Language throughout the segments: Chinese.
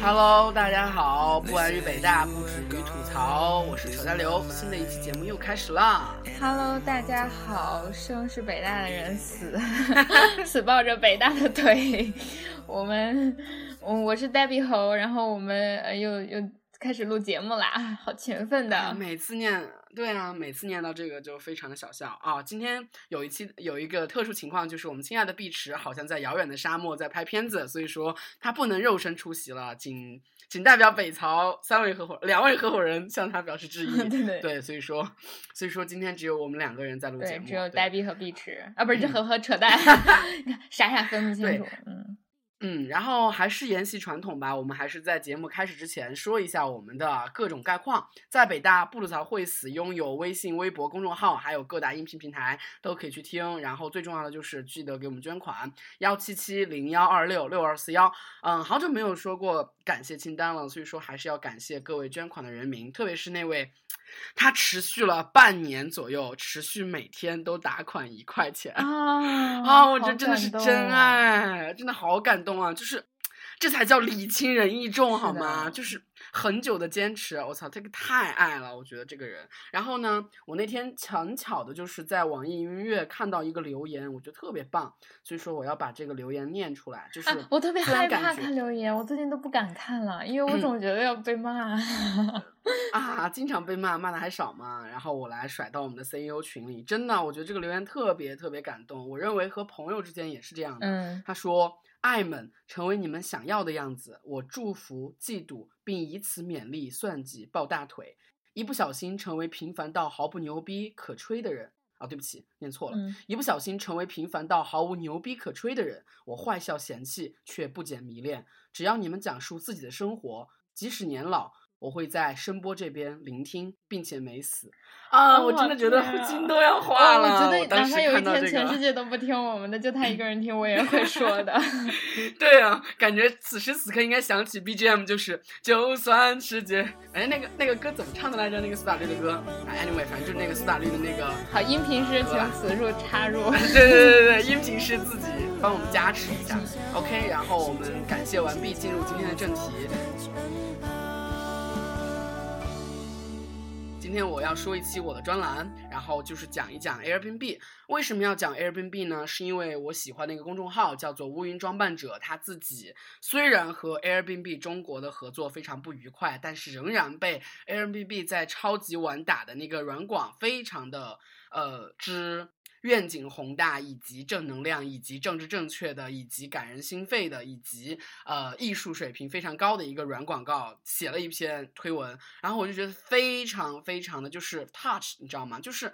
Hello，大家好，不安于北大，不止于吐槽，我是乔家刘，新的一期节目又开始了。Hello，大家好，生是北大的人死，死抱着北大的腿。我们，我我是 Debbie 猴，然后我们又又开始录节目啦，好勤奋的。每次念。对啊，每次念到这个就非常的小笑啊！今天有一期有一个特殊情况，就是我们亲爱的碧池好像在遥远的沙漠在拍片子，所以说他不能肉身出席了，仅仅代表北曹三位合伙两位合伙人向他表示致意。对对对，所以说所以说今天只有我们两个人在录节目，只有呆逼和碧池啊，不是这和和扯淡，傻傻分不清楚，嗯。嗯，然后还是沿袭传统吧，我们还是在节目开始之前说一下我们的各种概况。在北大布鲁曹会死，拥有微信、微博公众号，还有各大音频平台都可以去听。然后最重要的就是记得给我们捐款，幺七七零幺二六六二四幺。嗯，好久没有说过感谢清单了，所以说还是要感谢各位捐款的人民，特别是那位。他持续了半年左右，持续每天都打款一块钱啊！啊，我这真的是真爱，真的好感动啊！就是。这才叫礼轻人意重，好吗？就是很久的坚持，我操，这个太爱了，我觉得这个人。然后呢，我那天巧巧的就是在网易云音乐看到一个留言，我觉得特别棒，所以说我要把这个留言念出来。就是我特别害怕看留言，我最近都不敢看了，因为我总觉得要被骂。啊，经常被骂，骂的还少吗？然后我来甩到我们的 CEO 群里，真的，我觉得这个留言特别特别感动。我认为和朋友之间也是这样的。嗯，他说。爱们成为你们想要的样子，我祝福、嫉妒，并以此勉励、算计、抱大腿。一不小心成为平凡到毫不牛逼可吹的人啊！对不起，念错了。一不小心成为平凡到毫无牛逼可吹的人，我坏笑嫌弃，却不减迷恋。只要你们讲述自己的生活，即使年老。我会在声波这边聆听，并且没死啊！我真的觉得心都要化了。我觉得哪怕有一天全世界都不听我们的，就他一个人听，我也会说的。对啊，感觉此时此刻应该响起 BGM，就是就算世界……哎，那个那个歌怎么唱的来着？那个苏打绿的歌？Anyway，反正就是那个苏打绿的那个。好，音频师请此处插入。对对对对对，音频师自己帮我们加持一下。OK，然后我们感谢完毕，进入今天的正题。今天我要说一期我的专栏，然后就是讲一讲 Airbnb。为什么要讲 Airbnb 呢？是因为我喜欢那个公众号叫做乌云装扮者，他自己虽然和 Airbnb 中国的合作非常不愉快，但是仍然被 Airbnb 在超级晚打的那个软广非常的呃之。愿景宏大，以及正能量，以及政治正确的，以及感人心肺的，以及呃艺术水平非常高的一个软广告，写了一篇推文，然后我就觉得非常非常的就是 touch，你知道吗？就是。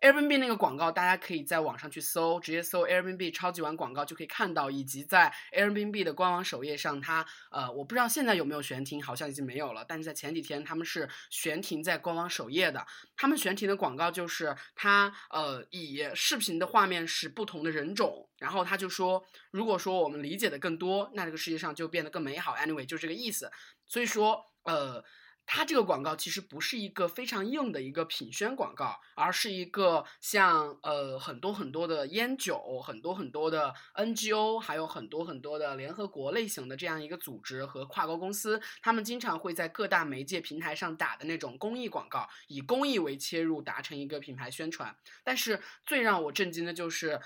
Airbnb 那个广告，大家可以在网上去搜，直接搜 Airbnb 超级碗广告就可以看到，以及在 Airbnb 的官网首页上，它呃，我不知道现在有没有悬停，好像已经没有了。但是在前几天，他们是悬停在官网首页的。他们悬停的广告就是它呃，以视频的画面是不同的人种，然后他就说，如果说我们理解的更多，那这个世界上就变得更美好。Anyway，就这个意思。所以说呃。它这个广告其实不是一个非常硬的一个品宣广告，而是一个像呃很多很多的烟酒、很多很多的 NGO，还有很多很多的联合国类型的这样一个组织和跨国公司，他们经常会在各大媒介平台上打的那种公益广告，以公益为切入，达成一个品牌宣传。但是最让我震惊的就是。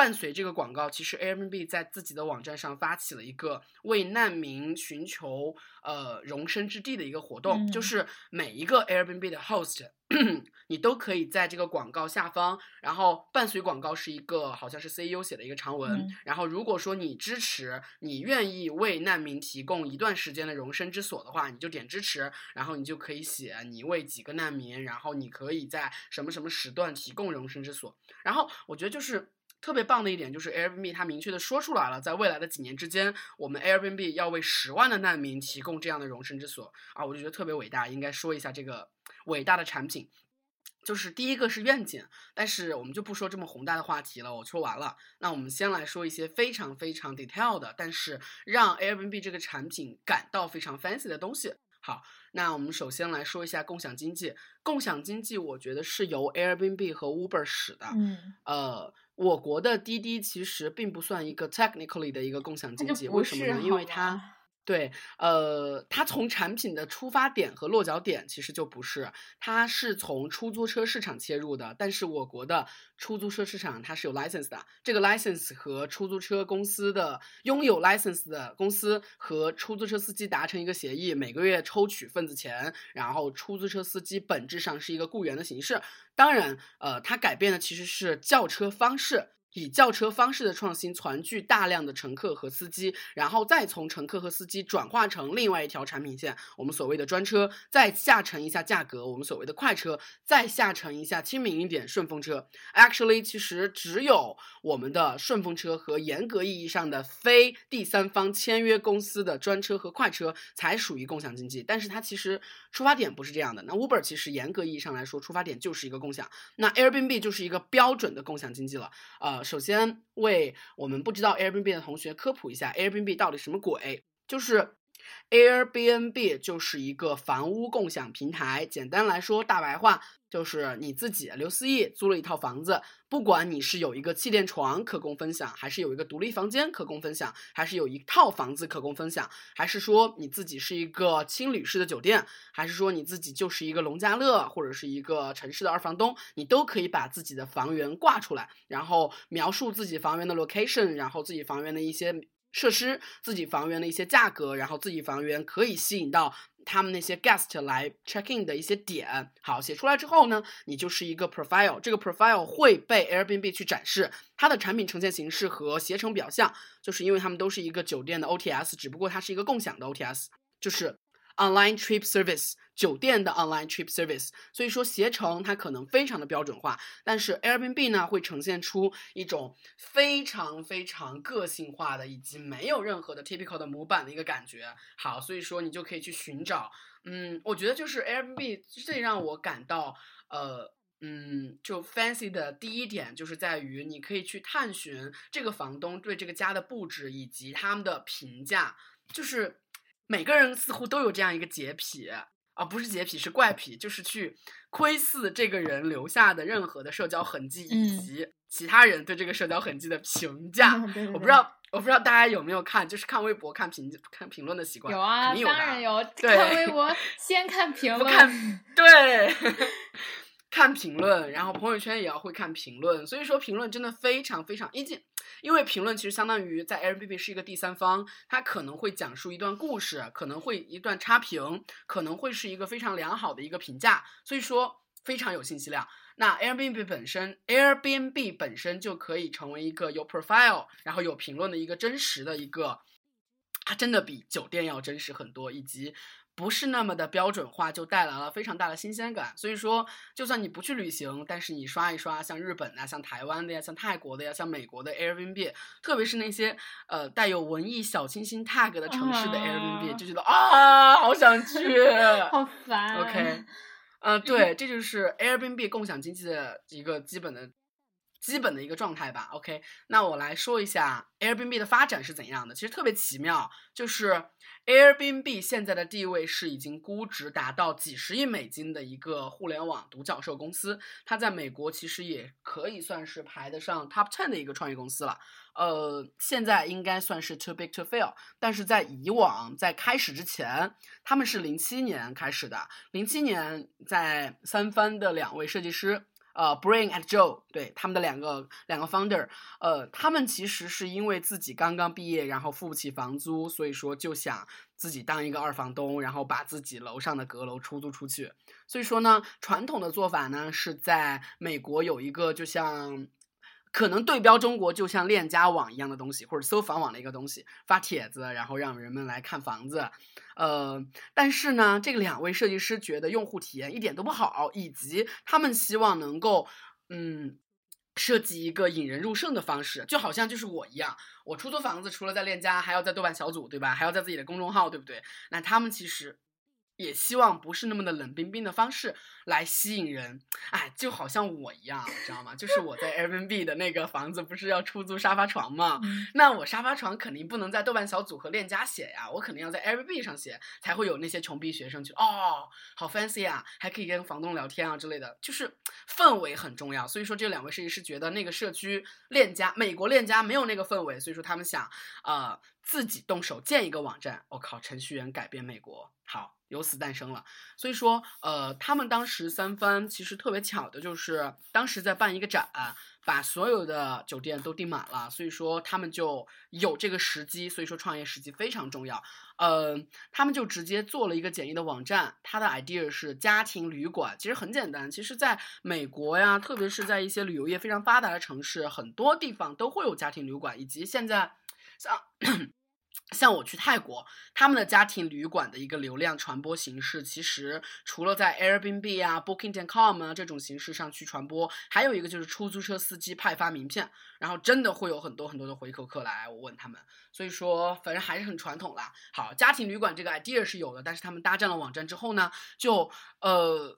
伴随这个广告，其实 Airbnb 在自己的网站上发起了一个为难民寻求呃容身之地的一个活动，就是每一个 Airbnb 的 host，你都可以在这个广告下方，然后伴随广告是一个好像是 CEO 写的一个长文，然后如果说你支持，你愿意为难民提供一段时间的容身之所的话，你就点支持，然后你就可以写你为几个难民，然后你可以在什么什么时段提供容身之所，然后我觉得就是。特别棒的一点就是 Airbnb 它明确的说出来了，在未来的几年之间，我们 Airbnb 要为十万的难民提供这样的容身之所啊，我就觉得特别伟大，应该说一下这个伟大的产品。就是第一个是愿景，但是我们就不说这么宏大的话题了，我说完了。那我们先来说一些非常非常 detail 的，但是让 Airbnb 这个产品感到非常 fancy 的东西。好，那我们首先来说一下共享经济。共享经济，我觉得是由 Airbnb 和 Uber 使的。嗯，呃，我国的滴滴其实并不算一个 technically 的一个共享经济，为什么呢？因为它吧对，呃，它从产品的出发点和落脚点其实就不是，它是从出租车市场切入的。但是我国的出租车市场它是有 license 的，这个 license 和出租车公司的拥有 license 的公司和出租车司机达成一个协议，每个月抽取份子钱，然后出租车司机本质上是一个雇员的形式。当然，呃，它改变的其实是叫车方式。以轿车方式的创新，团聚大量的乘客和司机，然后再从乘客和司机转化成另外一条产品线，我们所谓的专车，再下沉一下价格，我们所谓的快车，再下沉一下亲民一点顺风车。Actually，其实只有我们的顺风车和严格意义上的非第三方签约公司的专车和快车才属于共享经济，但是它其实出发点不是这样的。那 Uber 其实严格意义上来说，出发点就是一个共享，那 Airbnb 就是一个标准的共享经济了。呃，首先为我们不知道 Airbnb 的同学科普一下，Airbnb 到底什么鬼？就是 Airbnb 就是一个房屋共享平台，简单来说，大白话就是你自己刘思义租了一套房子，不管你是有一个气垫床可供分享，还是有一个独立房间可供分享，还是有一套房子可供分享，还是说你自己是一个青旅式的酒店，还是说你自己就是一个农家乐或者是一个城市的二房东，你都可以把自己的房源挂出来，然后描述自己房源的 location，然后自己房源的一些设施，自己房源的一些价格，然后自己房源可以吸引到他们那些 guest 来 check in 的一些点。好，写出来之后呢，你就是一个 profile，这个 profile 会被 Airbnb 去展示它的产品呈现形式和携程表象，就是因为他们都是一个酒店的 OTS，只不过它是一个共享的 OTS，就是 online trip service。酒店的 online trip service，所以说携程它可能非常的标准化，但是 Airbnb 呢会呈现出一种非常非常个性化的，以及没有任何的 typical 的模板的一个感觉。好，所以说你就可以去寻找，嗯，我觉得就是 Airbnb 最让我感到呃。嗯，就 fancy 的第一点就是在于，你可以去探寻这个房东对这个家的布置以及他们的评价，就是每个人似乎都有这样一个洁癖，啊，不是洁癖，是怪癖，就是去窥视这个人留下的任何的社交痕迹，以嗯及其他人对这个社交痕迹的评价。对对对我不知道，我不知道大家有没有看，就是看微博、看评、看评论的习惯。有啊，有当然有。对看微博 先看评论，不看对，看评论，然后朋友圈也要会看评论，所以说评论真的非常非常，一进，因为评论其实相当于在 Airbnb 是一个第三方，它可能会讲述一段故事，可能会一段差评，可能会是一个非常良好的一个评价，所以说非常有信息量。那 Airbnb 本身，Airbnb 本身就可以成为一个有 profile，然后有评论的一个真实的一个，它真的比酒店要真实很多，以及不是那么的标准化，就带来了非常大的新鲜感。所以说，就算你不去旅行，但是你刷一刷像日本啊、像台湾的呀、像泰国的呀、像美国的 Airbnb，特别是那些呃带有文艺小清新 tag 的城市的啊 Airbnb，就觉得啊，好想去。好烦。OK，呃，对，这就是 Airbnb 共享经济的一个基本的、基本的一个状态吧。OK，那我来说一下 Airbnb 的发展是怎样的。其实特别奇妙，就是 Airbnb 现在的地位是已经估值达到几十亿美金的一个互联网独角兽公司。它在美国其实也可以算是排得上 Top Ten 的一个创业公司了。呃，现在应该算是 too big to fail，但是在以往在开始之前，他们是零七年开始的。零七年在三藩的两位设计师，呃，Brain and Joe，对他们的两个两个 founder，呃，他们其实是因为自己刚刚毕业，然后付不起房租，所以说就想自己当一个二房东，然后把自己楼上的阁楼出租出去。所以说呢，传统的做法呢是在美国有一个就像。可能对标中国，就像链家网一样的东西，或者搜房网的一个东西，发帖子，然后让人们来看房子。呃，但是呢，这个两位设计师觉得用户体验一点都不好，以及他们希望能够，嗯。设计一个引人入胜的方式，就好像就是我一样，我出租房子除了在链家，还要在豆瓣小组，对吧？还要在自己的公众号，对不对？那他们其实也希望不是那么的冷冰冰的方式来吸引人。哎，就好像我一样，知道吗？就是我在 Airbnb 的那个房子不是要出租沙发床吗？那我沙发床肯定不能在豆瓣小组和链家写呀，我肯定要在 Airbnb 上写，才会有那些穷逼学生去哦，好 fancy 啊，还可以跟房东聊天啊之类的，就是氛围很重要。所以说这两位设计师觉得那个社区链家美国链家没有那个氛围，所以说他们想呃自己动手建一个网站。我靠，程序员改变美国，好。由此诞生了，所以说，呃，他们当时三番其实特别巧的，就是当时在办一个展，把所有的酒店都订满了，所以说他们就有这个时机，所以说创业时机非常重要，呃，他们就直接做了一个简易的网站，它的 idea 是家庭旅馆，其实很简单，其实在美国呀，特别是在一些旅游业非常发达的城市，很多地方都会有家庭旅馆，以及现在像。像我去泰国，他们的家庭旅馆的一个流量传播形式，其实除了在 Airbnb 啊、Booking.com 啊这种形式上去传播，还有一个就是出租车司机派发名片，然后真的会有很多很多的回头客来。我问他们，所以说反正还是很传统啦。好，家庭旅馆这个 idea 是有的，但是他们搭建了网站之后呢，就呃，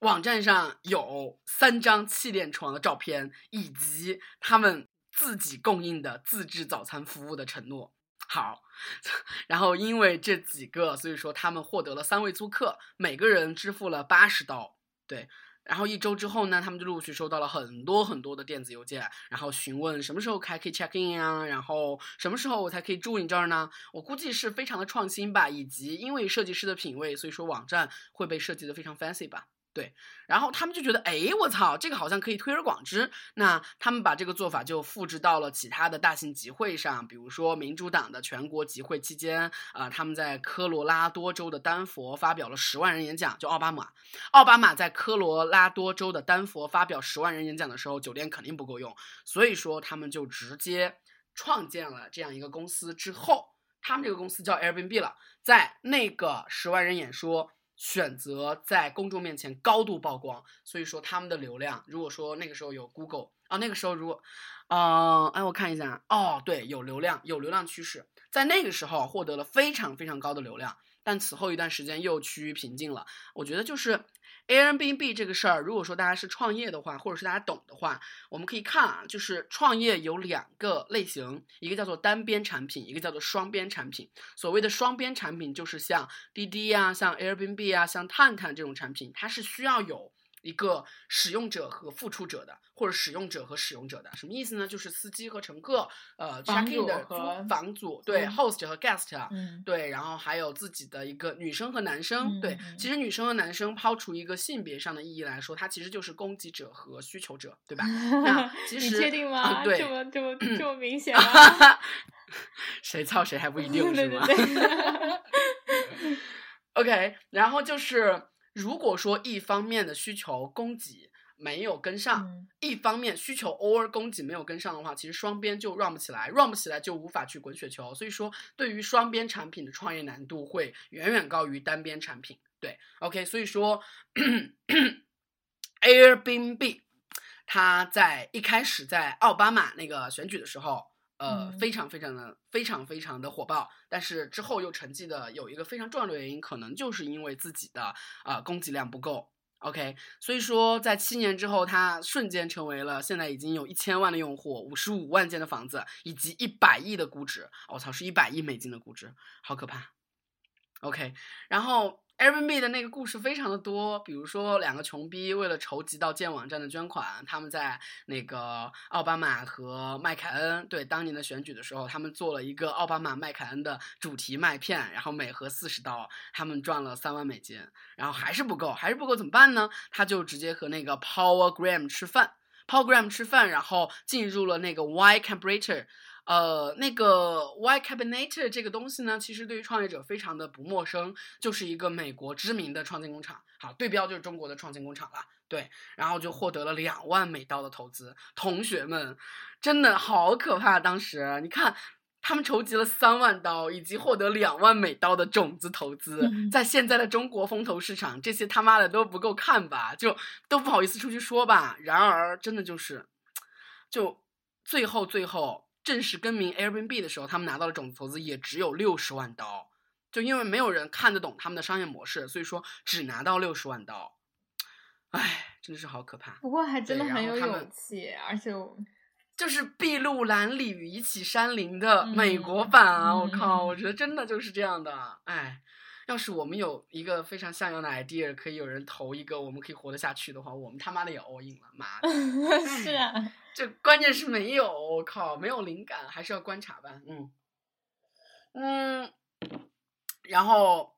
网站上有三张气垫床的照片，以及他们自己供应的自制早餐服务的承诺。好，然后因为这几个，所以说他们获得了三位租客，每个人支付了八十刀。对，然后一周之后呢，他们就陆续收到了很多很多的电子邮件，然后询问什么时候还可以 check in 啊，然后什么时候我才可以住你这儿呢？我估计是非常的创新吧，以及因为设计师的品味，所以说网站会被设计的非常 fancy 吧。对，然后他们就觉得，哎，我操，这个好像可以推而广之。那他们把这个做法就复制到了其他的大型集会上，比如说民主党的全国集会期间，啊，他们在科罗拉多州的丹佛发表了十万人演讲，就奥巴马，奥巴马在科罗拉多州的丹佛发表十万人演讲的时候，酒店肯定不够用，所以说他们就直接创建了这样一个公司。之后，他们这个公司叫 Airbnb 了，在那个十万人演说。选择在公众面前高度曝光，所以说他们的流量，如果说那个时候有 Google 啊，那个时候如果，嗯，哎，我看一下，哦，对，有流量，有流量趋势，在那个时候获得了非常非常高的流量，但此后一段时间又趋于平静了。我觉得就是。Airbnb 这个事儿，如果说大家是创业的话，或者是大家懂的话，我们可以看啊，就是创业有两个类型，一个叫做单边产品，一个叫做双边产品。所谓的双边产品，就是像滴滴呀、像 Airbnb 啊、像探探这种产品，它是需要有。一个使用者和付出者的，或者使用者和使用者的，什么意思呢？就是司机和乘客，呃，check in 的房主，对，host 和 guest，对，然后还有自己的一个女生和男生，对，其实女生和男生抛除一个性别上的意义来说，它其实就是供给者和需求者，对吧？那 其实你确定吗？对，这么这么这么明显吗？谁操谁还不一定是吗？OK，然后就是。如果说一方面的需求供给没有跟上，一方面需求 or 供给没有跟上的话，其实双边就 run 不起来，run 不起来就无法去滚雪球。所以说，对于双边产品的创业难度会远远高于单边产品。对，OK，所以说 Airbnb 它在一开始在奥巴马那个选举的时候。呃，非常非常的非常非常的火爆，但是之后又沉寂的有一个非常重要的原因，可能就是因为自己的啊供给量不够。OK，所以说在七年之后，它瞬间成为了现在已经有一千万的用户，五十五万间的房子，以及一百亿的估值。我操，是一百亿美金的估值，好可怕。OK，然后。Airbnb 的那个故事非常的多，比如说两个穷逼为了筹集到建网站的捐款，他们在那个奥巴马和麦凯恩对当年的选举的时候，他们做了一个奥巴马麦凯恩的主题麦片，然后每盒四十刀，他们赚了三万美金，然后还是不够，还是不够怎么办呢？他就直接和那个 Power Graham 吃饭，Power Gram 吃饭，然后进入了那个 Y Combinator。呃，那个 Y Combinator 这个东西呢，其实对于创业者非常的不陌生，就是一个美国知名的创新工厂。好，对标就是中国的创新工厂了。对，然后就获得了两万美刀的投资。同学们，真的好可怕！当时你看，他们筹集了三万刀，以及获得两万美刀的种子投资，在现在的中国风投市场，这些他妈的都不够看吧？就都不好意思出去说吧。然而，真的就是，就最后最后。正式更名 Airbnb 的时候，他们拿到的种子投资也只有六十万刀，就因为没有人看得懂他们的商业模式，所以说只拿到六十万刀，唉，真的是好可怕。不过还真的很有勇气，而且我就是筚路蓝缕，一起山林的美嗯国版啊！我嗯靠，嗯我觉得真的就是这样的。哎，要是我们有一个非常像样的 idea，可以有人投一个，我们可以活得下去的话，我们他妈的也 all in 了，妈的！是啊，这关键是没有，我靠，没有灵感，还是要观察吧。嗯嗯，然后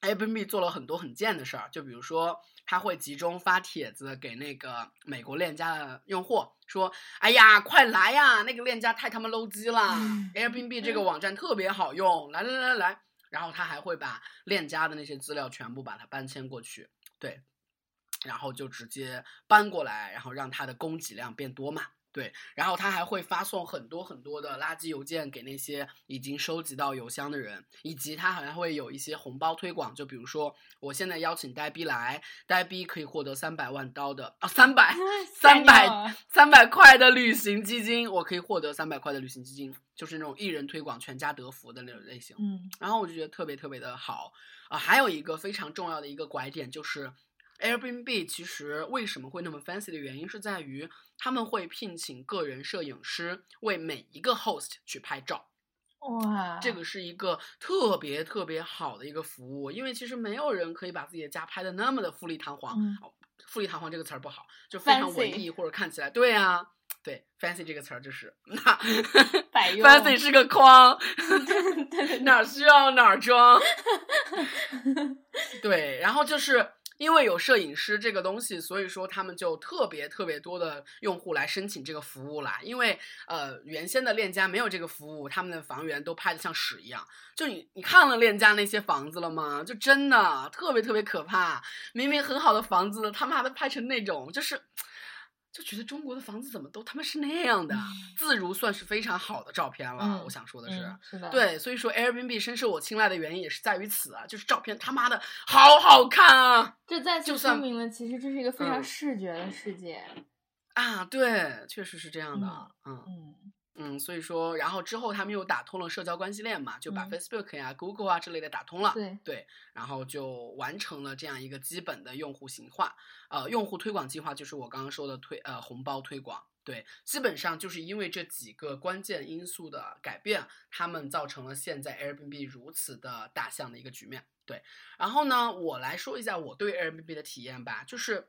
Airbnb 做了很多很贱的事儿，就比如说他会集中发帖子给那个美国链家的用户，说：“哎呀，快来呀，那个链家太他妈 low 鸡了嗯，Airbnb 这个网站特别好用，来来来来。”然后他还会把链家的那些资料全部把它搬迁过去，对，然后就直接搬过来，然后让它的供给量变多嘛。对，然后他还会发送很多很多的垃圾邮件给那些已经收集到邮箱的人，以及他还会有一些红包推广，就比如说我现在邀请呆逼来，呆逼可以获得三百万刀的啊，三百三百啊三百块的旅行基金，我可以获得三百块的旅行基金，就是那种一人推广全家得福的那种类型。嗯然后我就觉得特别特别的好啊、还有一个非常重要的一个拐点就是 Airbnb 其实为什么会那么 fancy 的原因是在于他们会聘请个人摄影师为每一个 host 去拍照，哇，这个是一个特别特别好的一个服务，因为其实没有人可以把自己的家拍的那么的富丽堂皇。富丽堂皇这个词儿不好，就非常文艺或者看起来对啊，对 fancy 这个词儿就是那 fancy 是个框，对对对哪儿需要哪儿装。对，然后就是因为有摄影师这个东西，所以说他们就特别特别多的用户来申请这个服务啦。因为呃，原先的链家没有这个服务，他们的房源都拍的像屎一样。就你你看了链家那些房子了吗？就真的特别特别可怕。明明很好的房子，他妈的拍成那种，就是就觉得中国的房子怎么都他妈是那样的。自如算是非常好的照片了，嗯我想说的是。嗯是的，对，所以说 Airbnb 深受我青睐的原因也是在于此啊，就是照片他妈的好好看啊这再次就说明了，其实这是一个非常嗯视觉的世界。啊！对，确实是这样的，嗯嗯嗯，所以说，然后之后他们又打通了社交关系链嘛，就把嗯 Facebook 呀、Google 啊之类的打通了，对，对，然后就完成了这样一个基本的用户型化，呃，用户推广计划就是我刚刚说的推呃红包推广，对，基本上就是因为这几个关键因素的改变，他们造成了现在 Airbnb 如此的大象的一个局面，对。然后呢，我来说一下我对 Airbnb 的体验吧，就是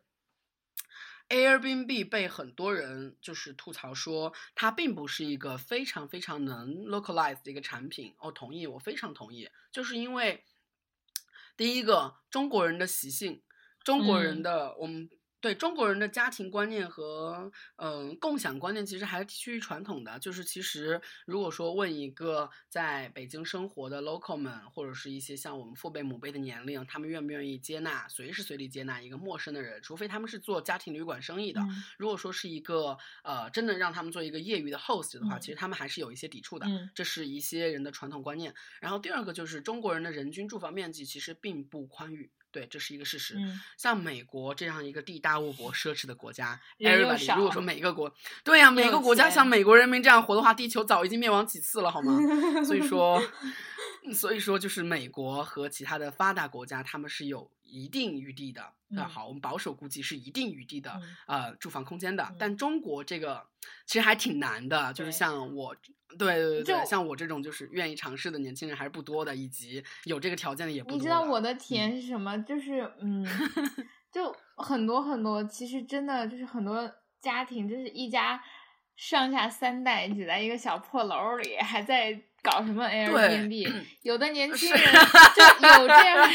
Airbnb 被很多人就是吐槽说，它并不是一个非常非常能 localize 的一个产品。我、同意，我非常同意，就是因为第一个中国人的习性，中国人嗯的、我们对中国人的家庭观念和嗯、呃共享观念其实还是趋于传统的。就是其实如果说问一个在北京生活的 local 们，或者是一些像我们父辈母辈的年龄，他们愿不愿意接纳随时随地接纳一个陌生的人，除非他们是做家庭旅馆生意的。嗯如果说是一个呃，真的让他们做一个业余的 host 的话，嗯其实他们还是有一些抵触的。嗯这是一些人的传统观念。然后第二个就是中国人的人均住房面积其实并不宽裕，对，这是一个事实。嗯像美国这样一个地大物博、奢侈的国家，everybody，如果少说每个国，对呀、每有个国家像美国人民这样活的话，地球早已经灭亡几次了，好吗？所以 说，所以说就是美国和其他的发达国家，他们是有一定余地的。那嗯好，我们保守估计是一定余地的，嗯呃，住房空间的。嗯但中国这个其实还挺难的，就是像我，对对对对，像我这种就是愿意尝试的年轻人还是不多的，以及有这个条件的也不多你。知道我的体嗯验是什么？就是嗯，就很多很多，其实真的就是很多家庭，就是一家上下三代挤在一个小破楼里，还在搞什么 Airbnb。有的年轻人就有这样，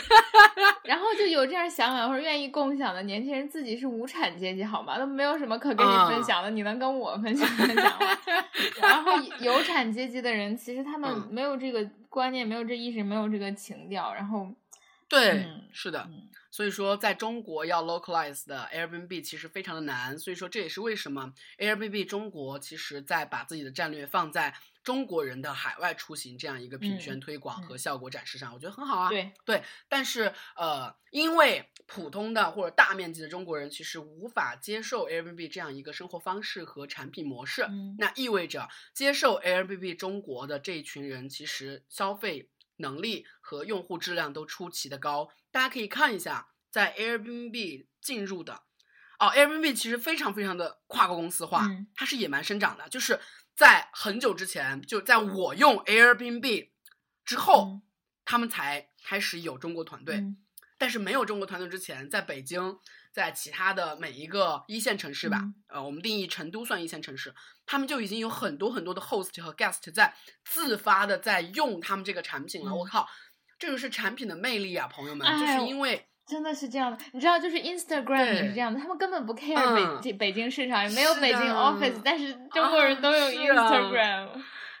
然后就有这样想法或者愿意共享的年轻人，自己是无产阶级，好吗？都没有什么可跟你分啊享的，你能跟我分享分享吗？然后有产阶级的人，其实他们嗯没有这个观念，没有这意识，没有这个情调，然后，对，嗯是的。嗯所以说，在中国要 localize 的 Airbnb 其实非常的难，所以说这也是为什么 Airbnb 中国其实在把自己的战略放在中国人的海外出行这样一个品宣嗯推广和嗯效果展示上，我觉得很好啊。对，对，但是呃，因为普通的或者大面积的中国人其实无法接受 Airbnb 这样一个生活方式和产品模式，嗯那意味着接受 Airbnb 中国的这一群人其实消费能力和用户质量都出奇的高。大家可以看一下，在 Airbnb 进入的。哦，Airbnb 其实非常非常的跨国公司化，嗯。它是野蛮生长的，就是在很久之前，就在我用 Airbnb 之后，嗯。他们才开始有中国团队。嗯。但是没有中国团队之前，在北京，在其他的每一个一线城市吧，嗯。呃，我们定义成都算一线城市，他们就已经有很多很多的 host 和 guest 在自发的在用他们这个产品了。嗯。我靠，这就是产品的魅力啊，朋友们，哎就是因为真的是这样的，你知道，就是 Instagram 也是这样的，他们根本不 care 嗯北京、北京市场，也没有北京 office，但是中国人都有 Instagram，、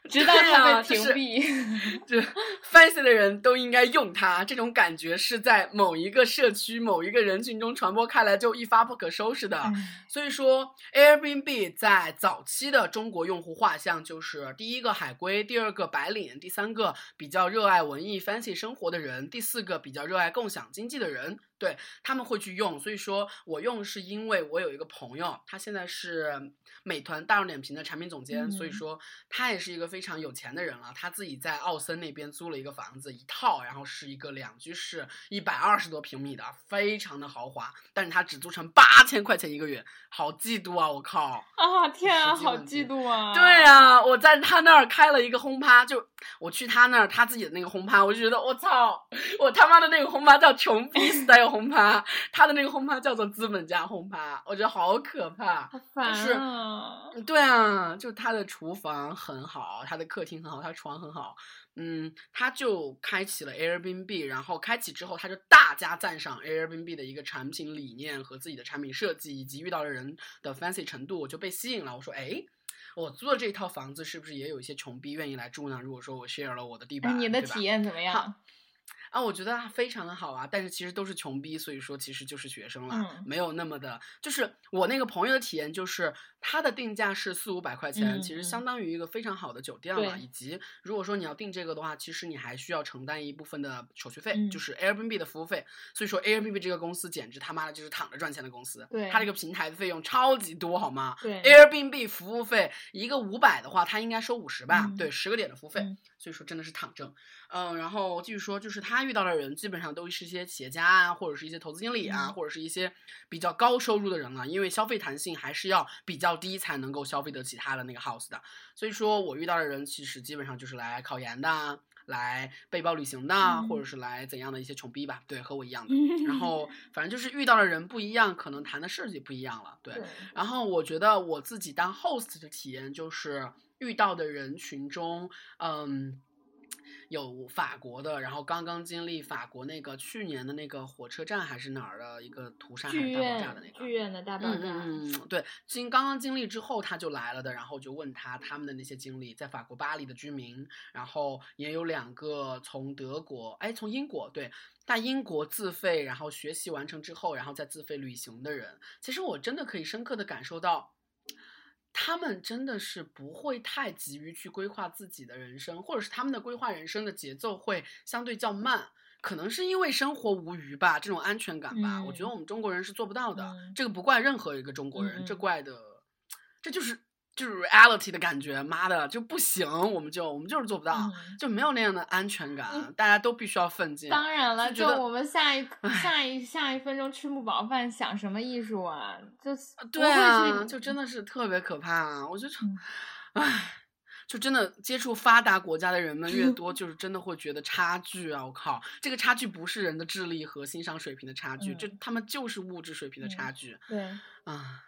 直到对它被屏蔽。这 fancy 的人都应该用它，这种感觉是在某一个社区、某一个人群中传播开来，就一发不可收拾的。哎所以说，Airbnb 在早期的中国用户画像就是第一个海归，第二个白领，第三个比较热爱文艺 fancy 生活的人，第四个比较热爱共享经济的人，对他们会去用。所以说我用是因为我有一个朋友，他现在是美团大众点评的产品总监，所以嗯说他也是一个非常有钱的人了。他自己在奥森那边租了一个房子，一套，然后是一个两居室，一百二十多平米的，非常的豪华，但是他只租成八千块钱一个月，好嫉妒啊！我靠。啊天啊，好嫉妒啊！对啊，我在他那儿开了一个轰趴，就我去他那儿，他自己的那个轰趴，我就觉得我操，我他妈的那个轰趴叫穷逼 style 轰趴，他的那个轰趴叫做资本家轰趴，我觉得好可怕。好烦就是啊！对啊，就他的厨房很好，他的客厅很好，他床很好，嗯，他就开启了 Airbnb，然后开启之后，他就大加赞赏 Airbnb 的一个产品理念和自己的产品设计，以及遇到的人的 fancy 程度，我就被吸引了。我说，哎，我租的这一套房子是不是也有一些穷逼愿意来住呢？如果说我 share 了我的地哎板，你的体验怎么样？啊，我觉得非常的好啊，但是其实都是穷逼，所以说其实就是学生了，嗯没有那么的，就是我那个朋友的体验就是他的定价是四五百块钱，嗯其实嗯相当于一个非常好的酒店了，以及如果说你要订这个的话，其实你还需要承担一部分的手续费，嗯就是 Airbnb 的服务费，所以说 Airbnb 这个公司简直他妈的就是躺着赚钱的公司，对它这个平台的费用超级多，好吗？对 Airbnb 服务费一个五百的话，它应该收五十吧？嗯对，十个点的服务费，嗯所以说真的是躺挣。嗯，然后继续说，就是他遇到的人基本上都是一些企业家啊，或者是一些投资经理啊，嗯或者是一些比较高收入的人了，因为消费弹性还是要比较低才能够消费得起他的那个 house 的。所以说我遇到的人其实基本上就是来考研的啊。来背包旅行的啊，或者嗯是来怎样的一些穷逼吧，对，和我一样的。然后反正就是遇到的人不一样，可能谈的事就不一样了，对。对，然后我觉得我自己当 host 的体验就是遇到的人群中，嗯，有法国的，然后刚刚经历法国那个去年的那个火车站还是哪儿的一个屠杀还剧是大爆炸院的那个。剧院的大爆嗯炸，嗯嗯，对，经刚刚经历之后他就来了的，然后就问他他们的那些经历，在法国巴黎的居民，然后也有两个从德国，哎，从英国对，大英国自费，然后学习完成之后，然后再自费旅行的人，其实我真的可以深刻的感受到。他们真的是不会太急于去规划自己的人生，或者是他们的规划人生的节奏会相对较慢，可能是因为生活无余吧，这种安全感吧，我觉得嗯我们中国人是做不到的。嗯这个不怪任何一个中国人，这怪的，这就是就是 reality 的感觉。妈的，就不行，我们就我们就是做不到，嗯就没有那样的安全感，大家都必须要奋进。当然了，就就我们下一下一下一分钟吃不饱饭，想什么艺术啊？就是对啊，就真的是特别可怕、啊。我就觉嗯得，唉，就真的接触发达国家的人们越 多，就是真的会觉得差距啊！我靠，这个差距不是人的智力和欣赏水平的差距，就嗯他们就是物质水平的差距。对，啊，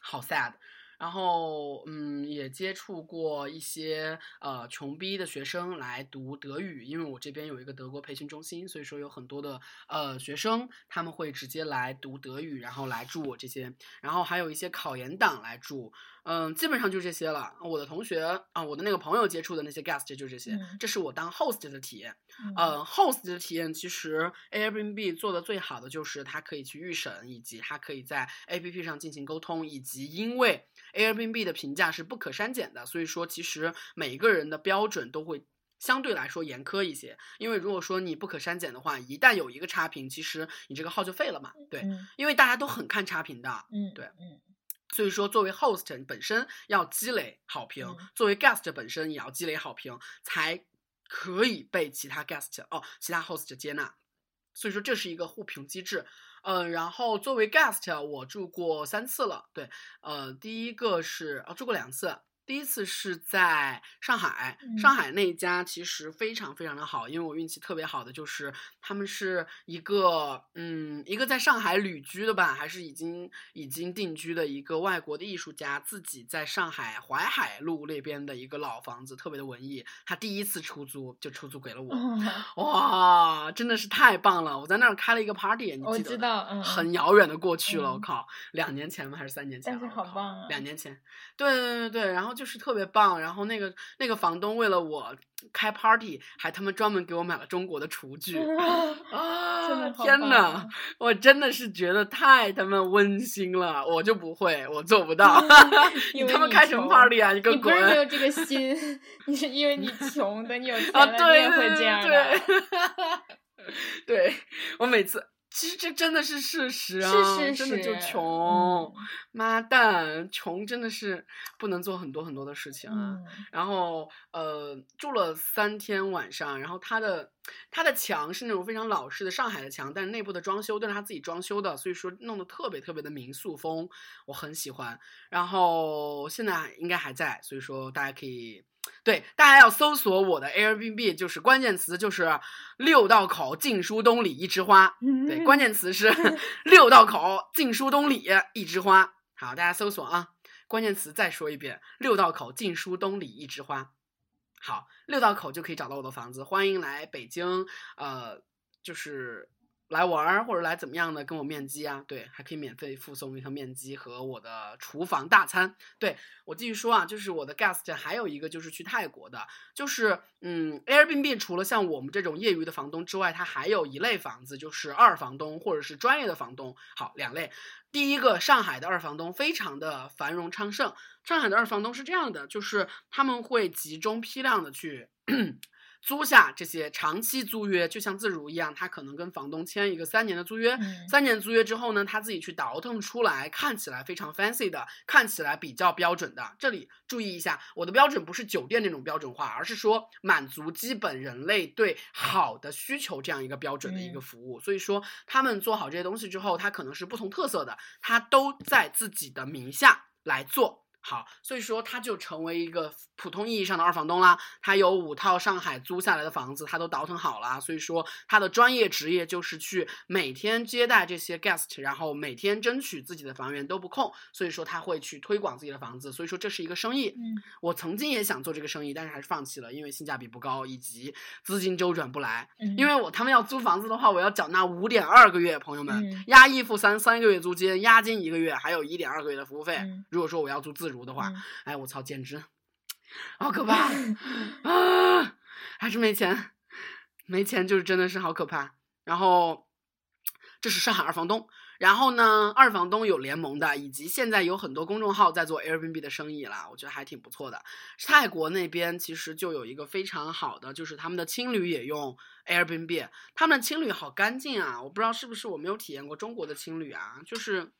好 sad。然后，嗯，也接触过一些呃穷逼的学生来读德语，因为我这边有一个德国培训中心，所以说有很多的呃学生他们会直接来读德语，然后来住我这些，然后还有一些考研党来住，嗯，基本上就这些了。我的同学啊、我的那个朋友接触的那些 guest 就这些，嗯这是我当 host 的体验。嗯呃，host 的体验其实 Airbnb 做的最好的就是它可以去预审，以及它可以在 APP 上进行沟通，以及因为 Airbnb 的评价是不可删减的，所以说其实每一个人的标准都会。相对来说严苛一些，因为如果说你不可删减的话，一旦有一个差评，其实你这个号就废了嘛。对，嗯因为大家都很看差评的，嗯对嗯所以说，作为 host 本身要积累好评，嗯作为 guest 本身也要积累好评，才可以被其他 guest 哦，其他 host 接纳，所以说这是一个互评机制。嗯，然后作为 guest，我住过三次了。对，呃，第一个是哦，住过两次。第一次是在上海，上海那一家其实非常非常的好，因为我运气特别好的就是他们是一个嗯一个在上海旅居的吧，还是已经已经定居的一个外国的艺术家，自己在上海淮海路那边的一个老房子，特别的文艺。他第一次出租就出租给了我，哇，真的是太棒了！我在那儿开了一个 party，你记得？我知道，嗯，很遥远的过去了，我靠，两年前吗？还是三年前？但是好棒啊！两年前，对对对对，然后。就是特别棒，然后那个那个房东为了我开 party，还他妈专门给我买了中国的厨具啊！天呐，我真的是觉得太他妈温馨了，我就不会，我做不到。你他妈开什么 party 啊？你个滚！你不是没有这个心，你是因为你穷，等你有钱了，你也会这样的。对，我每次。其实这真的是事实啊，真的就穷，妈蛋，穷真的是不能做很多很多的事情啊。然后呃，住了三天晚上，然后他的他的墙是那种非常老式的上海的墙，但是内部的装修都是他自己装修的，所以说弄得特别特别的民宿风，我很喜欢。然后现在应该还在，所以说大家可以。对，大家要搜索我的 Airbnb，就是关键词就是六道口晋 书东里一枝花。对，关键词是六道口晋书东里一枝花。好，大家搜索啊，关键词再说一遍，六道口晋书东里一枝花。好，六道口就可以找到我的房子，欢迎来北京，呃，就是。来玩儿或者来怎么样的跟我面基啊？对，还可以免费附送一套面基和我的厨房大餐。对我继续说啊，就是我的 guest 还有一个就是去泰国的，就是嗯，Airbnb 除了像我们这种业余的房东之外，它还有一类房子，就是二房东或者是专业的房东。好，两类。第一个，上海的二房东非常的繁荣昌盛。上海的二房东是这样的，就是他们会集中批量的去。租下这些长期租约，就像自如一样，他可能跟房东签一个三年的租约。三年租约之后呢，他自己去倒腾出来，看起来非常 fancy 的，看起来比较标准的。这里注意一下，我的标准不是酒店那种标准化，而是说满足基本人类对好的需求这样一个标准的一个服务。所以说，他们做好这些东西之后，他可能是不同特色的，他都在自己的名下来做。好，所以说他就成为一个普通意义上的二房东啦。他有五套上海租下来的房子，他都倒腾好了。所以说他的专业职业就是去每天接待这些 guest，然后每天争取自己的房源都不空。所以说他会去推广自己的房子。所以说这是一个生意。嗯，我曾经也想做这个生意，但是还是放弃了，因为性价比不高，以及资金周转不来。嗯因为我他们要租房子的话，我要缴纳五点二个月，朋友们，押一付三，三个月租金，押金一个月，还有一点二个月的服务费。如果说我要租自如。的话，哎，我操，简直好可怕 啊！还是没钱，没钱就是真的是好可怕。然后这是上海二房东，然后呢，二房东有联盟的，以及现在有很多公众号在做 Airbnb 的生意啦，我觉得还挺不错的。泰国那边其实就有一个非常好的，就是他们的青旅也用 Airbnb，他们的青旅好干净啊！我不知道是不是我没有体验过中国的青旅啊，就是。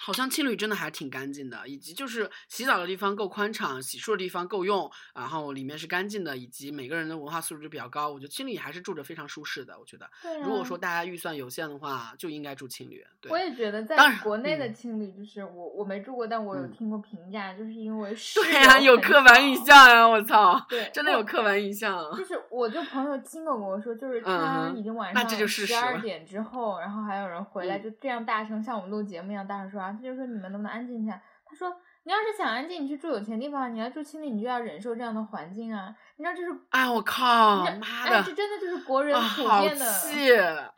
好像青旅真的还挺干净的，以及就是洗澡的地方够宽敞，洗漱的地方够用，然后里面是干净的，以及每个人的文化素质比较高，我觉得青旅还是住着非常舒适的。我觉得，如果说大家预算有限的话，就应该住青旅。对，我也觉得，在国内的青旅，就是我我没住过，但我有听过评价，就是因为 对呀，有刻板印象呀，我操，对，真的有刻板印象。就是，我就朋友亲口跟我说，就是他已经晚上十二点之后，然后还有人回来就这样大声，像我们录节目一样大声说。他就说：“你们能不能安静一下？”他说：“你要是想安静，你去住有钱地方。你要住青旅，你就要忍受这样的环境啊！你知道这是……哎，我靠，妈的，这真的就是国人普遍的。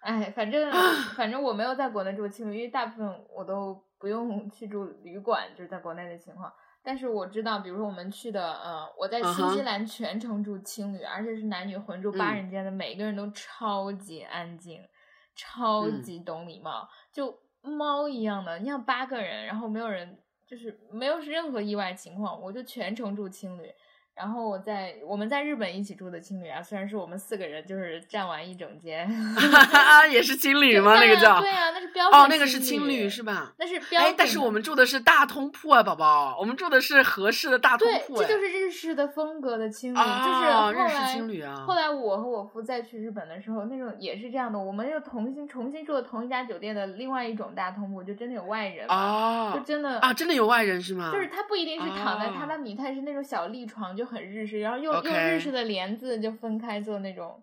哎，反正反正我没有在国内住青旅，因为大部分我都不用去住旅馆，就是在国内的情况。但是我知道，比如说我们去的，呃，我在新西兰全程住青旅，而且是男女混住八人间的，每个人都超级安静，超级懂礼貌，就。”猫一样的，你想八个人，然后没有人，就是没有任何意外情况，我就全程住青旅。然后我在我们在日本一起住的青旅啊，虽然是我们四个人，就是占完一整间，也是青旅吗？那个叫对啊，那是标准哦，那个是青青旅是吧？那是标哎，但是我们住的是大通铺啊，宝宝，我们住的是合适的大通对，铺，这哎就是日式的风格的青旅，啊就是后日式来青旅啊后来我和我夫再去日本的时候，那种也是这样的，我们又重新重新住了同一家酒店的另外一种大通铺，就真的有外人啊，就哦真的啊，真的有外人是吗？就是他不一定是躺在榻哦榻米，它是那种小立床，就很日式，然后用用日式的帘子就分开做那种，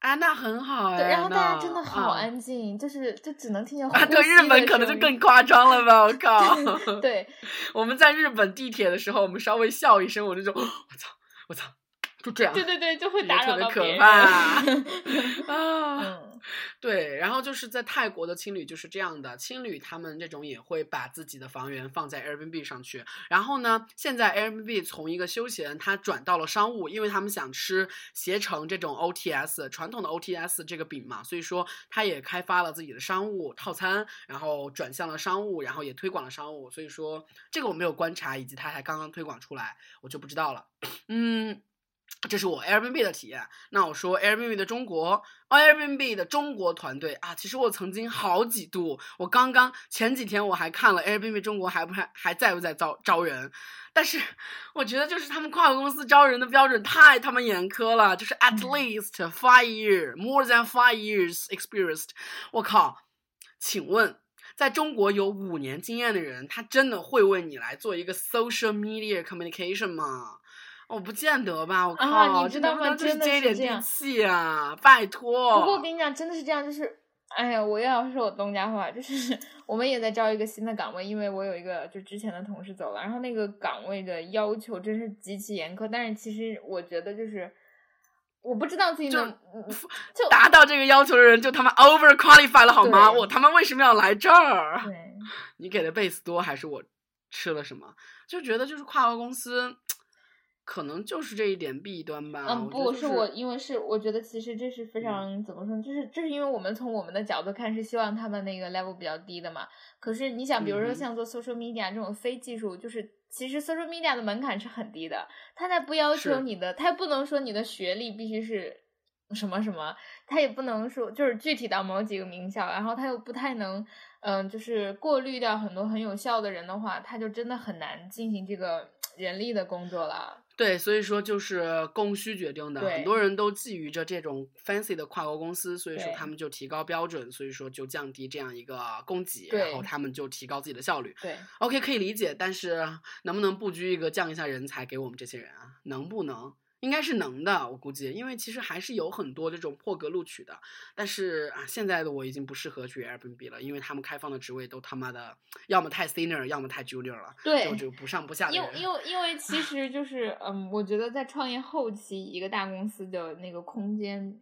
啊，那很好然后大家真的好啊安静，就是就只能听见 啊，对，日本可能就更夸张了吧，我 靠！对，我们在日本地铁的时候，我们稍微笑一声，我就说，我操，我操，就这样，对对对，就会也打扰到别人。怕啊。嗯，对，然后就是在泰国的青旅就是这样的，青旅他们这种也会把自己的房源放在 Airbnb 上去。然后呢，现在 Airbnb 从一个休闲，它转到了商务，因为他们想吃携程这种 OTS 传统的 OTS 这个饼嘛，所以说它也开发了自己的商务套餐，然后转向了商务，然后也推广了商务。所以说这个我没有观察，以及它还刚刚推广出来，我就不知道了。嗯。这是我 Airbnb 的体验。那我说 Airbnb 的中国，Airbnb 的中国团队啊，其实我曾经好几度，我刚刚前几天我还看了 Airbnb 中国还不还还在不在招招人，但是我觉得就是他们跨国公司招人的标准太他妈严苛了，就是 at 嗯 least five year more than five years experienced。我靠，请问。在中国有五年经验的人，他真的会为你来做一个 social media communication 吗？我不见得吧，我靠，啊你知这能不道吗真的能就是接一点是这样地气啊？拜托。不过我跟你讲，真的是这样，就是，哎呀，我又要说我东家话，就是我们也在招一个新的岗位，因为我有一个就之前的同事走了，然后那个岗位的要求真是极其严苛，但是其实我觉得就是。我不知道自己就能，嗯就达到这个要求的人就他妈 over qualify 了好吗？我他妈为什么要来这儿？对，你给的 base 多还是我吃了什么？就觉得就是跨国公司，可能就是这一点弊端吧。嗯，不，是我，因为是我觉得其实这是非常、怎么说呢，就是这是因为我们从我们的角度看是希望他们那个 level 比较低的嘛。可是你想，比如说像做 social media 这种非技术，就是其实 social media 的门槛是很低的，他在不要求你的，他不能说你的学历必须是什么什么，他也不能说就是具体到某几个名校，然后他又不太能。嗯，就是过滤掉很多很有效的人的话，他就真的很难进行这个人力的工作了。对，所以说就是供需决定的，对很多人都觊觎着这种 fancy 的跨国公司，所以说他们就提高标准，所以说就降低这样一个供给，然后他们就提高自己的效率。对，OK，可以理解，但是能不能布局一个降一下人才给我们这些人啊？能不能？应该是能的，我估计，因为其实还是有很多这种破格录取的，但是啊，现在的我已经不适合去 Airbnb 了，因为他们开放的职位都他妈的要么太 senior，要么太 junior 了，对就就不上不下的因人。因为因为其实就是嗯，我觉得在创业后期，一个大公司的那个空间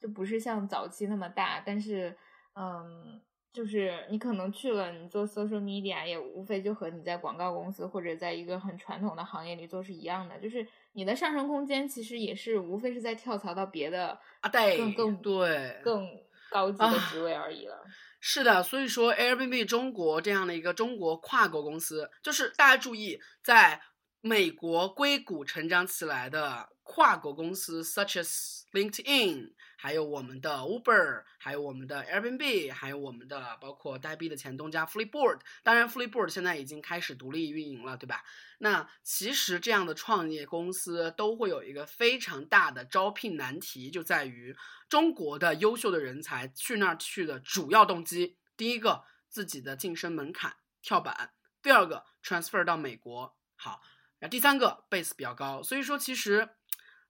就不是像早期那么大，但是嗯，就是你可能去了，你做 social media 也无非就和你在广告公司或者在一个很传统的行业里做是一样的，就是你的上升空间其实也是无非是在跳槽到别的啊，对，更更对，更高级的啊职位而已了。是的，所以说 Airbnb 中国这样的一个中国跨国公司，就是大家注意，在美国硅谷成长起来的跨国公司，such as LinkedIn，还有我们的 Uber，还有我们的 Airbnb，还有我们的包括呆币的前东家 Flipboard。当然，Flipboard 现在已经开始独立运营了，对吧？那其实这样的创业公司都会有一个非常大的招聘难题，就在于中国的优秀的人才去那儿去的主要动机，第一个自己的晋升门槛跳板，第二个 transfer 到美国，好，然后第三个 base 比较高，所以说其实。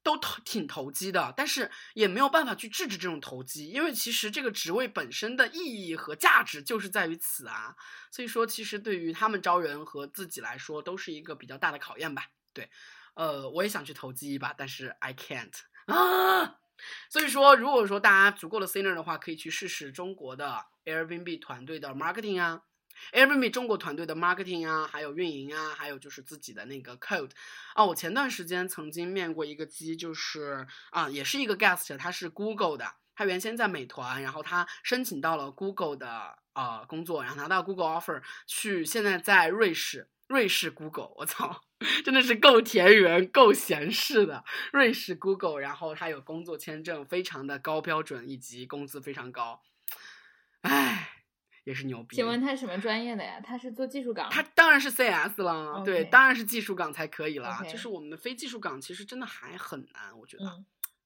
都投挺投机的，但是也没有办法去制止这种投机，因为其实这个职位本身的意义和价值就是在于此啊。所以说，其实对于他们招人和自己来说，都是一个比较大的考验吧。对，呃，我也想去投机一把，但是 I can't 啊。所以说，如果说大家足够的 senior 的话，可以去试试中国的 Airbnb 团队的 marketing 啊。Airbnb 中国团队的 marketing 啊，还有运营啊，还有就是自己的那个 code 啊。我前段时间曾经面过一个机，就是啊，也是一个 guest，他是 Google 的，他原先在美团，然后他申请到了 Google 的呃工作，然后拿到 Google offer，去现在在瑞士，瑞士 Google，我操，真的是够田园、够闲适的瑞士 Google，然后他有工作签证，非常的高标准，以及工资非常高，唉。也是牛逼。请问他是什么专业的呀？他是做技术岗？他当然是 CS 了，对当然是技术岗才可以啦。就是我们的非技术岗其实真的还很难，我觉得。嗯，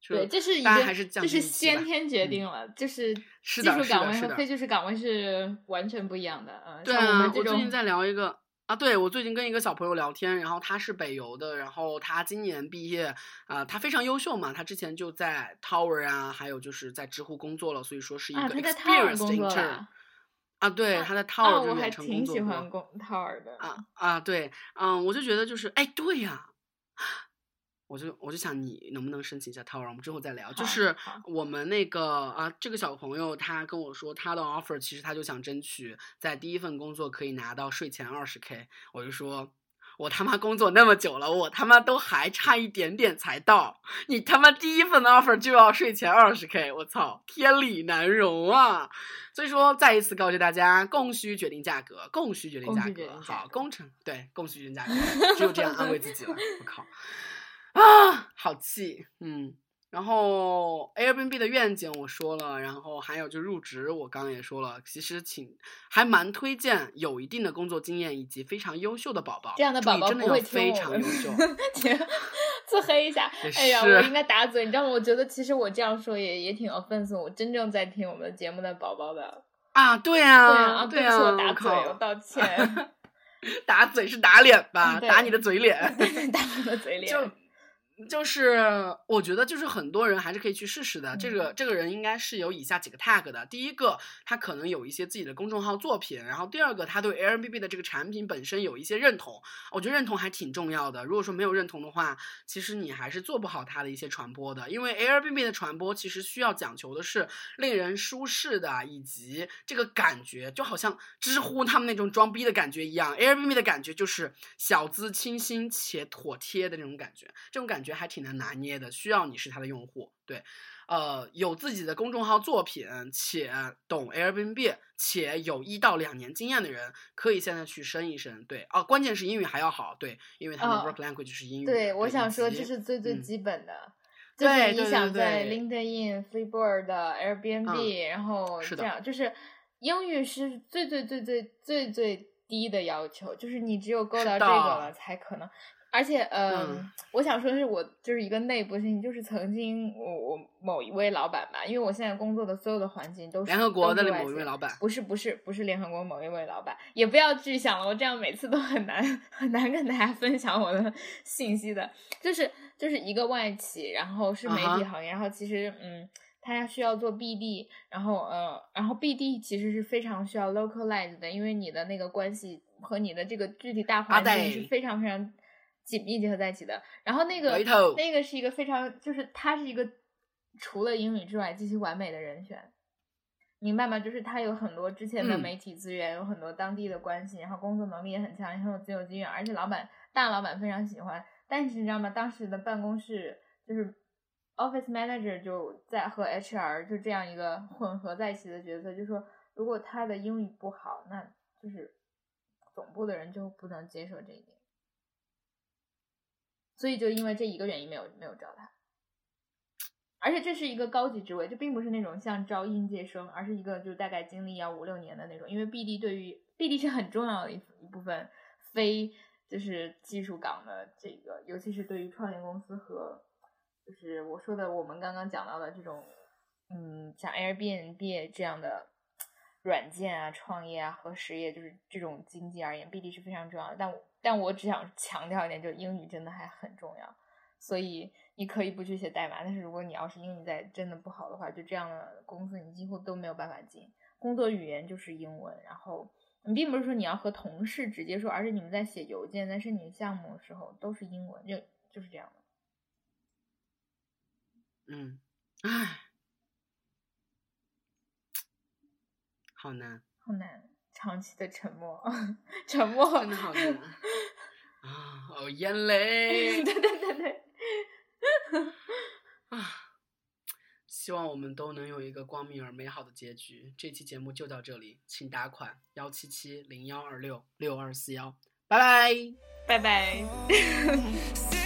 对，这是一是降这是先天决嗯定了，就是技术岗位和非技术岗位是完全不一样的。嗯，对啊，我最近在聊一个啊，对我最近跟一个小朋友聊天，然后他是北邮的，然后他今年毕业，啊、他非常优秀嘛，他之前就在 Tower 啊，还有就是在知乎工作了，所以说是一个 experienced intern 了。啊，对，啊他在啊，Tower 就我还挺工作过喜欢工 Tower 的。啊啊，对，嗯，我就觉得就是，哎，对呀，我就我就想你能不能申请一下 Tower，我们之后再聊。就是我们那个啊，这个小朋友他跟我说他的 offer，其实他就想争取在第一份工作可以拿到税前二十 k，我就说。我他妈工作那么久了，我他妈都还差一点点才到，你他妈第一份的 offer 就要税前二十 k，我操，天理难容啊！所以说，再一次告诫大家，供需决定价格，供需决定价格好，工程对供需决定价格，只有这样安慰自己了。我靠，啊，好气，嗯。然后 Airbnb 的愿景我说了，然后还有就入职，我刚刚也说了，其实请还蛮推荐有一定的工作经验以及非常优秀的宝宝，这样的宝宝真的要非常优秀。自黑一下也。哎呀，是我应该打嘴，你知道吗？我觉得其实我这样说也也挺 offensive。我真正在听我们节目的宝宝的，啊，对对啊，啊，对不起，我啊，打嘴，我道歉。打嘴是打脸吧？嗯打你的嘴脸。打我的嘴脸。就就是我觉得就是很多人还是可以去试试的。这嗯个这个人应该是有以下几个 tag 的：第一个，他可能有一些自己的公众号作品；然后第二个，他对 Airbnb 的这个产品本身有一些认同。我觉得认同还挺重要的。如果说没有认同的话，其实你还是做不好它的一些传播的。因为 Airbnb 的传播其实需要讲求的是令人舒适的，以及这个感觉，就好像知乎他们那种装逼的感觉一样。Airbnb 的感觉就是小资、清新且妥帖的那种感觉，这种感觉还挺难拿捏的，需要你是他的用户。对，呃，有自己的公众号作品且懂 Airbnb 且有一到两年经验的人，可以现在去升一升。对，哦，关键是英语还要好，对，因为他们哦 work language 是英语。对，我想说这是最最嗯基本的。就是你想在 LinkedIn、Flipboard、Airbnb，、然后是这样，就是英语是最最最最最最低的要求，就是你只有够到这个了才可能。而且，呃、嗯我想说的是，我就是一个内部信息，就是曾经我我某一位老板吧，因为我现在工作的所有的环境都是联合国的某一位老板不是不是不是联合国某一位老板，也不要具象了，我这样每次都很难很难跟大家分享我的 信息的，就是就是一个外企，然后是媒体行业，然后其实嗯。他需要做 BD，然后呃，然后 BD 其实是非常需要 localize 的，因为你的那个关系和你的这个具体大环境是非常非常紧密结合在一起的。然后那个那个是一个非常，就是他是一个除了英语之外极其完美的人选，明白吗？就是他有很多之前的嗯媒体资源，有很多当地的关系，然后工作能力也很强，也很有自由经验，而且老板大老板非常喜欢。但是你知道吗？当时的办公室就是 office manager 就在和 HR 就这样一个混合在一起的角色，就说如果他的英语不好，那就是总部的人就不能接受这一点。所以就因为这一个原因没有没有招他，而且这是一个高级职位，就并不是那种像招应届生，而是一个就大概经历要五六年的那种。因为 BD 对于 BD 是很重要的一一部分非就是技术岗的这个，尤其是对于创业公司和就是我说的我们刚刚讲到的这种，嗯，像 Airbnb 这样的软件啊、创业啊和实业，就是这种经济而言，BD 是非常重要的。但我但我只想强调一点，就英语真的还很重要。所以你可以不去写代码，但是如果你要是英语在真的不好的话，就这样的公司你几乎都没有办法进。工作语言就是英文，然后你并不是说你要和同事直接说，而是你们在写邮件、在申请项目的时候都是英文，就就是这样的。嗯，唉，好难，好难，长期的沉默，沉默，真的好难啊！哦，眼泪 对对对对，啊！希望我们都能有一个光明而美好的结局。这期节目就到这里，请打款幺七七零幺二六六二四幺，拜拜。拜拜。